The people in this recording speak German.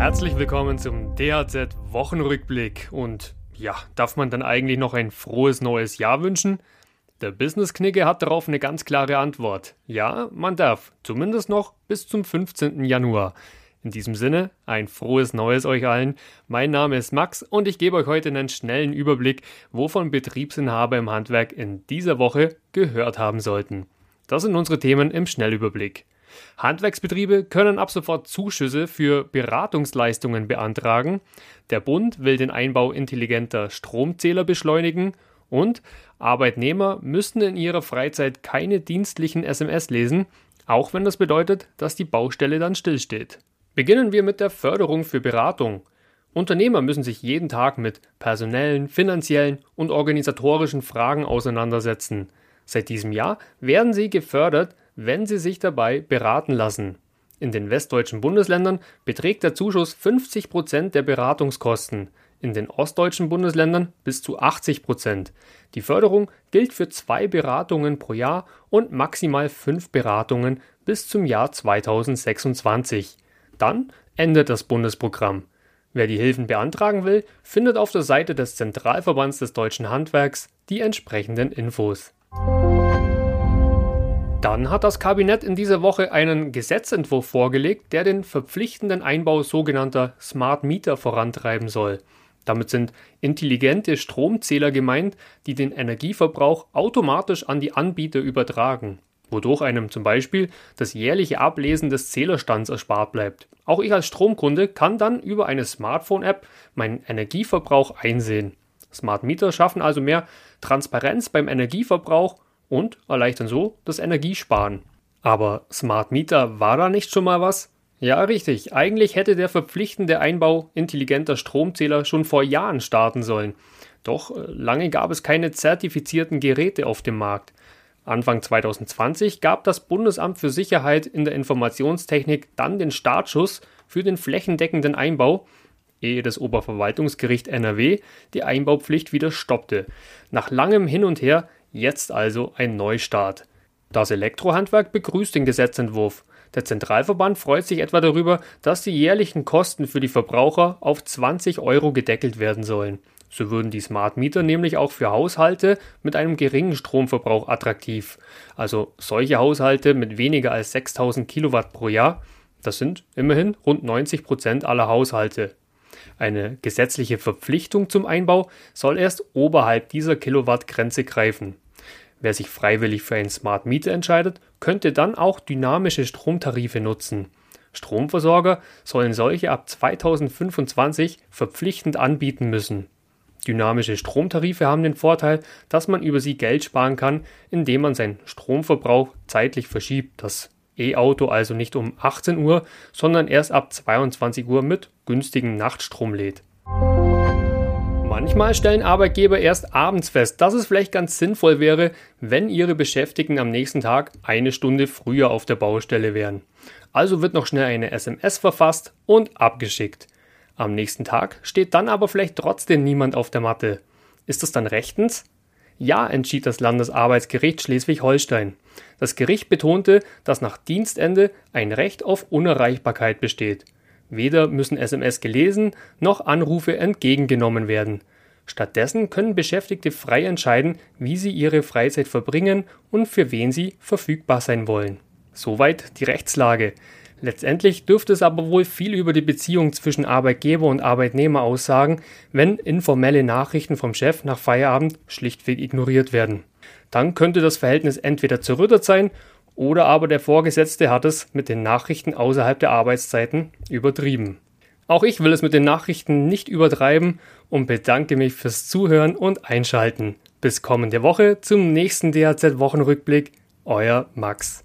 Herzlich willkommen zum DHZ Wochenrückblick. Und ja, darf man dann eigentlich noch ein frohes neues Jahr wünschen? Der Business-Knicke hat darauf eine ganz klare Antwort. Ja, man darf. Zumindest noch bis zum 15. Januar. In diesem Sinne, ein frohes Neues euch allen. Mein Name ist Max und ich gebe euch heute einen schnellen Überblick, wovon Betriebsinhaber im Handwerk in dieser Woche gehört haben sollten. Das sind unsere Themen im Schnellüberblick. Handwerksbetriebe können ab sofort Zuschüsse für Beratungsleistungen beantragen. Der Bund will den Einbau intelligenter Stromzähler beschleunigen und Arbeitnehmer müssen in ihrer Freizeit keine dienstlichen SMS lesen, auch wenn das bedeutet, dass die Baustelle dann stillsteht. Beginnen wir mit der Förderung für Beratung. Unternehmer müssen sich jeden Tag mit personellen, finanziellen und organisatorischen Fragen auseinandersetzen. Seit diesem Jahr werden sie gefördert, wenn sie sich dabei beraten lassen. In den westdeutschen Bundesländern beträgt der Zuschuss 50 Prozent der Beratungskosten, in den ostdeutschen Bundesländern bis zu 80 Prozent. Die Förderung gilt für zwei Beratungen pro Jahr und maximal fünf Beratungen bis zum Jahr 2026. Dann endet das Bundesprogramm. Wer die Hilfen beantragen will, findet auf der Seite des Zentralverbands des deutschen Handwerks die entsprechenden Infos. Dann hat das Kabinett in dieser Woche einen Gesetzentwurf vorgelegt, der den verpflichtenden Einbau sogenannter Smart Meter vorantreiben soll. Damit sind intelligente Stromzähler gemeint, die den Energieverbrauch automatisch an die Anbieter übertragen wodurch einem zum Beispiel das jährliche Ablesen des Zählerstands erspart bleibt. Auch ich als Stromkunde kann dann über eine Smartphone-App meinen Energieverbrauch einsehen. Smart Meter schaffen also mehr Transparenz beim Energieverbrauch und erleichtern so das Energiesparen. Aber Smart Meter war da nicht schon mal was? Ja, richtig. Eigentlich hätte der verpflichtende Einbau intelligenter Stromzähler schon vor Jahren starten sollen. Doch äh, lange gab es keine zertifizierten Geräte auf dem Markt. Anfang 2020 gab das Bundesamt für Sicherheit in der Informationstechnik dann den Startschuss für den flächendeckenden Einbau, ehe das Oberverwaltungsgericht NRW die Einbaupflicht wieder stoppte. Nach langem Hin und Her jetzt also ein Neustart. Das Elektrohandwerk begrüßt den Gesetzentwurf. Der Zentralverband freut sich etwa darüber, dass die jährlichen Kosten für die Verbraucher auf 20 Euro gedeckelt werden sollen. So würden die Smart Meter nämlich auch für Haushalte mit einem geringen Stromverbrauch attraktiv. Also solche Haushalte mit weniger als 6000 Kilowatt pro Jahr, das sind immerhin rund 90 Prozent aller Haushalte. Eine gesetzliche Verpflichtung zum Einbau soll erst oberhalb dieser Kilowattgrenze greifen. Wer sich freiwillig für ein Smart Meter entscheidet, könnte dann auch dynamische Stromtarife nutzen. Stromversorger sollen solche ab 2025 verpflichtend anbieten müssen. Dynamische Stromtarife haben den Vorteil, dass man über sie Geld sparen kann, indem man seinen Stromverbrauch zeitlich verschiebt. Das E-Auto also nicht um 18 Uhr, sondern erst ab 22 Uhr mit günstigem Nachtstrom lädt. Manchmal stellen Arbeitgeber erst abends fest, dass es vielleicht ganz sinnvoll wäre, wenn ihre Beschäftigten am nächsten Tag eine Stunde früher auf der Baustelle wären. Also wird noch schnell eine SMS verfasst und abgeschickt. Am nächsten Tag steht dann aber vielleicht trotzdem niemand auf der Matte. Ist das dann rechtens? Ja, entschied das Landesarbeitsgericht Schleswig-Holstein. Das Gericht betonte, dass nach Dienstende ein Recht auf Unerreichbarkeit besteht. Weder müssen SMS gelesen noch Anrufe entgegengenommen werden. Stattdessen können Beschäftigte frei entscheiden, wie sie ihre Freizeit verbringen und für wen sie verfügbar sein wollen. Soweit die Rechtslage. Letztendlich dürfte es aber wohl viel über die Beziehung zwischen Arbeitgeber und Arbeitnehmer aussagen, wenn informelle Nachrichten vom Chef nach Feierabend schlichtweg ignoriert werden. Dann könnte das Verhältnis entweder zerrüttert sein oder aber der Vorgesetzte hat es mit den Nachrichten außerhalb der Arbeitszeiten übertrieben. Auch ich will es mit den Nachrichten nicht übertreiben und bedanke mich fürs Zuhören und Einschalten. Bis kommende Woche zum nächsten DHZ Wochenrückblick. Euer Max.